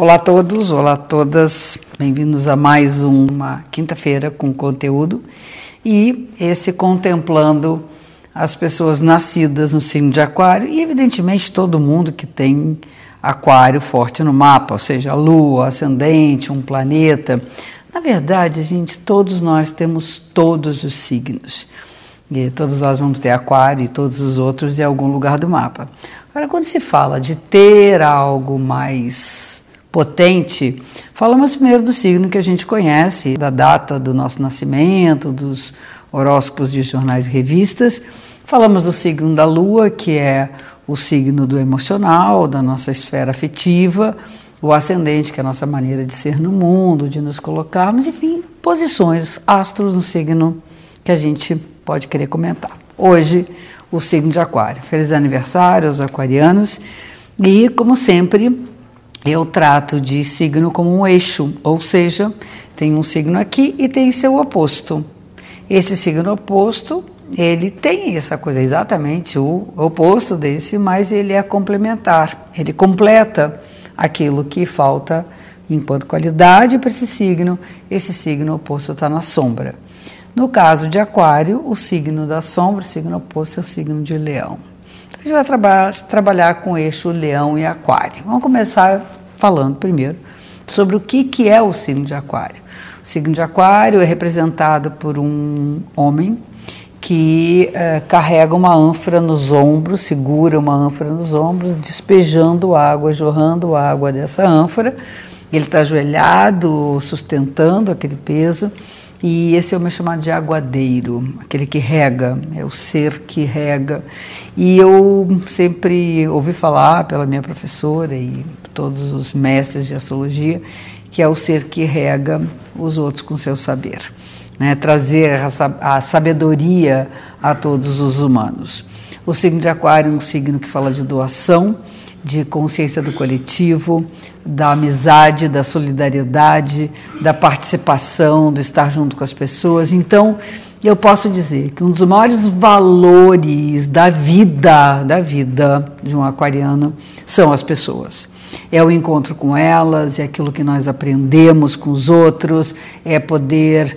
Olá a todos, olá a todas, bem-vindos a mais uma quinta-feira com conteúdo e esse contemplando as pessoas nascidas no signo de Aquário e, evidentemente, todo mundo que tem Aquário forte no mapa, ou seja, a Lua, ascendente, um planeta. Na verdade, gente, todos nós temos todos os signos. E todos nós vamos ter Aquário e todos os outros em algum lugar do mapa. Agora, quando se fala de ter algo mais potente, falamos primeiro do signo que a gente conhece, da data do nosso nascimento, dos horóscopos de jornais e revistas. Falamos do signo da Lua, que é o signo do emocional, da nossa esfera afetiva, o ascendente, que é a nossa maneira de ser no mundo, de nos colocarmos, enfim, posições, astros no signo que a gente pode querer comentar. Hoje, o signo de Aquário. Feliz aniversário aos aquarianos e, como sempre, eu trato de signo como um eixo, ou seja, tem um signo aqui e tem seu oposto. Esse signo oposto, ele tem essa coisa exatamente o oposto desse, mas ele é complementar, ele completa aquilo que falta enquanto qualidade para esse signo, esse signo oposto está na sombra. No caso de Aquário, o signo da sombra, o signo oposto é o signo de Leão. A gente vai traba trabalhar com eixo Leão e Aquário. Vamos começar falando primeiro sobre o que, que é o signo de Aquário. O signo de Aquário é representado por um homem que eh, carrega uma ânfora nos ombros, segura uma ânfora nos ombros, despejando água, jorrando água dessa ânfora. Ele está ajoelhado, sustentando aquele peso e esse é o meu chamado de aguadeiro, aquele que rega, é o ser que rega. E eu sempre ouvi falar pela minha professora e todos os mestres de astrologia que é o ser que rega os outros com seu saber, né? trazer a sabedoria a todos os humanos. O signo de Aquário é um signo que fala de doação, de consciência do coletivo, da amizade, da solidariedade, da participação, do estar junto com as pessoas. Então, eu posso dizer que um dos maiores valores da vida, da vida de um aquariano, são as pessoas. É o encontro com elas, é aquilo que nós aprendemos com os outros, é poder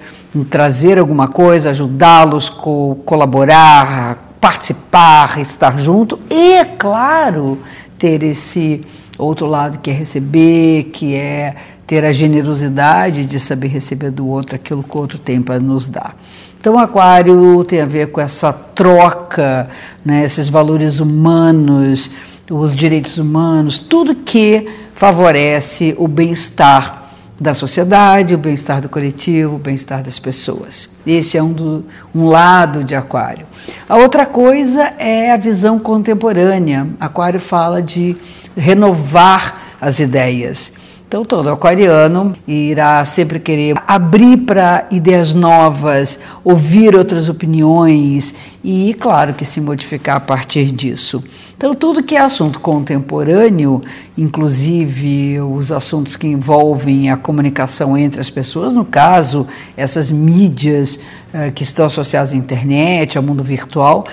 trazer alguma coisa, ajudá-los, co colaborar, participar, estar junto e, claro, ter esse outro lado que é receber, que é ter a generosidade de saber receber do outro aquilo que o outro tem para nos dar. Então, Aquário tem a ver com essa troca, né, esses valores humanos, os direitos humanos, tudo que favorece o bem-estar da sociedade, o bem-estar do coletivo, o bem-estar das pessoas. Esse é um, do, um lado de Aquário. A outra coisa é a visão contemporânea. Aquário fala de renovar as ideias. Então, todo aquariano irá sempre querer abrir para ideias novas, ouvir outras opiniões e, claro, que se modificar a partir disso. Então, tudo que é assunto contemporâneo, inclusive os assuntos que envolvem a comunicação entre as pessoas, no caso, essas mídias uh, que estão associadas à internet, ao mundo virtual,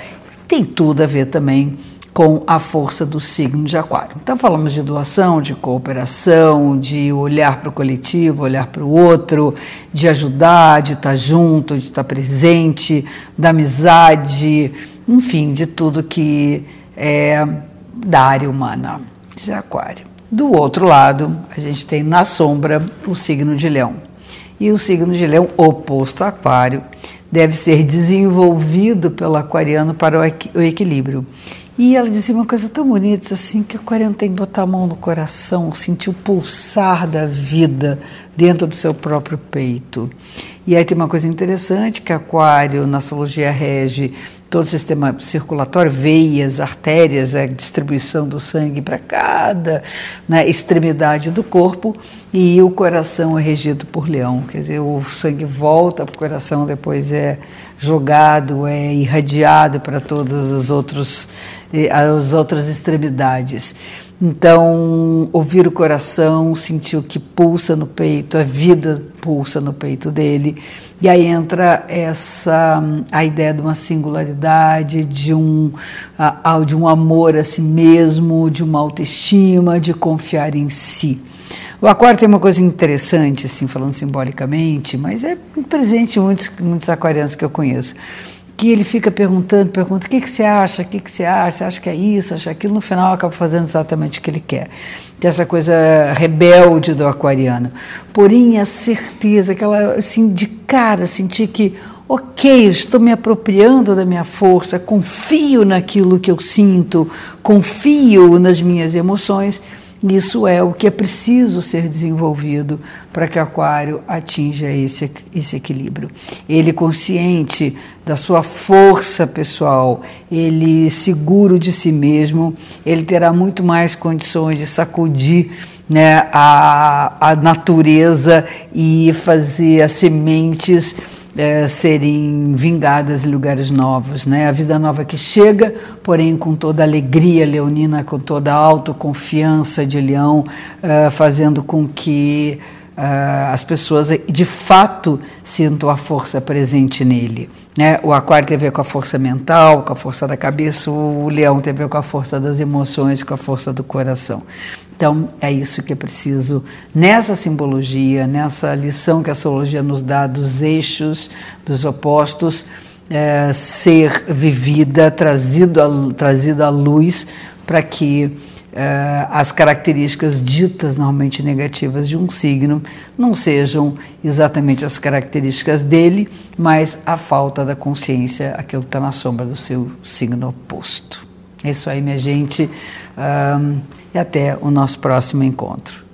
tem tudo a ver também com a força do signo de Aquário. Então, falamos de doação, de cooperação, de olhar para o coletivo, olhar para o outro, de ajudar, de estar junto, de estar presente, da amizade, enfim, de tudo que é da área humana de Aquário. Do outro lado, a gente tem na sombra o signo de Leão. E o signo de Leão, oposto a Aquário, deve ser desenvolvido pelo aquariano para o equilíbrio. E ela dizia uma coisa tão bonita assim que tem que botar a mão no coração, sentir o pulsar da vida dentro do seu próprio peito. E aí tem uma coisa interessante que aquário na astrologia rege todo o sistema circulatório, veias, artérias, a distribuição do sangue para cada né, extremidade do corpo, e o coração é regido por leão, quer dizer, o sangue volta para o coração, depois é jogado, é irradiado para todas as, outros, as outras extremidades. Então, ouvir o coração, sentir o que pulsa no peito, a vida pulsa no peito dele. E aí entra essa a ideia de uma singularidade, de um, de um amor a si mesmo, de uma autoestima, de confiar em si. O aquário tem uma coisa interessante, assim, falando simbolicamente, mas é presente em muitos, muitos aquarianos que eu conheço que ele fica perguntando, pergunta, o que, que você acha, o que, que você acha, acha que é isso, acha aquilo, no final acaba fazendo exatamente o que ele quer. Tem essa coisa rebelde do aquariano. Porém, a certeza, aquela, assim, de cara, sentir que, ok, estou me apropriando da minha força, confio naquilo que eu sinto, confio nas minhas emoções, isso é o que é preciso ser desenvolvido para que o aquário atinja esse, esse equilíbrio. Ele consciente da sua força pessoal, ele seguro de si mesmo, ele terá muito mais condições de sacudir né, a, a natureza e fazer as sementes é, serem vingadas em lugares novos, né? A vida nova que chega, porém com toda a alegria leonina, com toda a autoconfiança de leão, é, fazendo com que as pessoas de fato sintam a força presente nele. Né? O aquário tem a ver com a força mental, com a força da cabeça, o leão tem a ver com a força das emoções, com a força do coração. Então, é isso que é preciso nessa simbologia, nessa lição que a astrologia nos dá dos eixos, dos opostos, é, ser vivida, trazido trazido à luz para que as características ditas normalmente negativas de um signo não sejam exatamente as características dele, mas a falta da consciência, aquilo que está na sombra do seu signo oposto. É isso aí, minha gente, um, e até o nosso próximo encontro.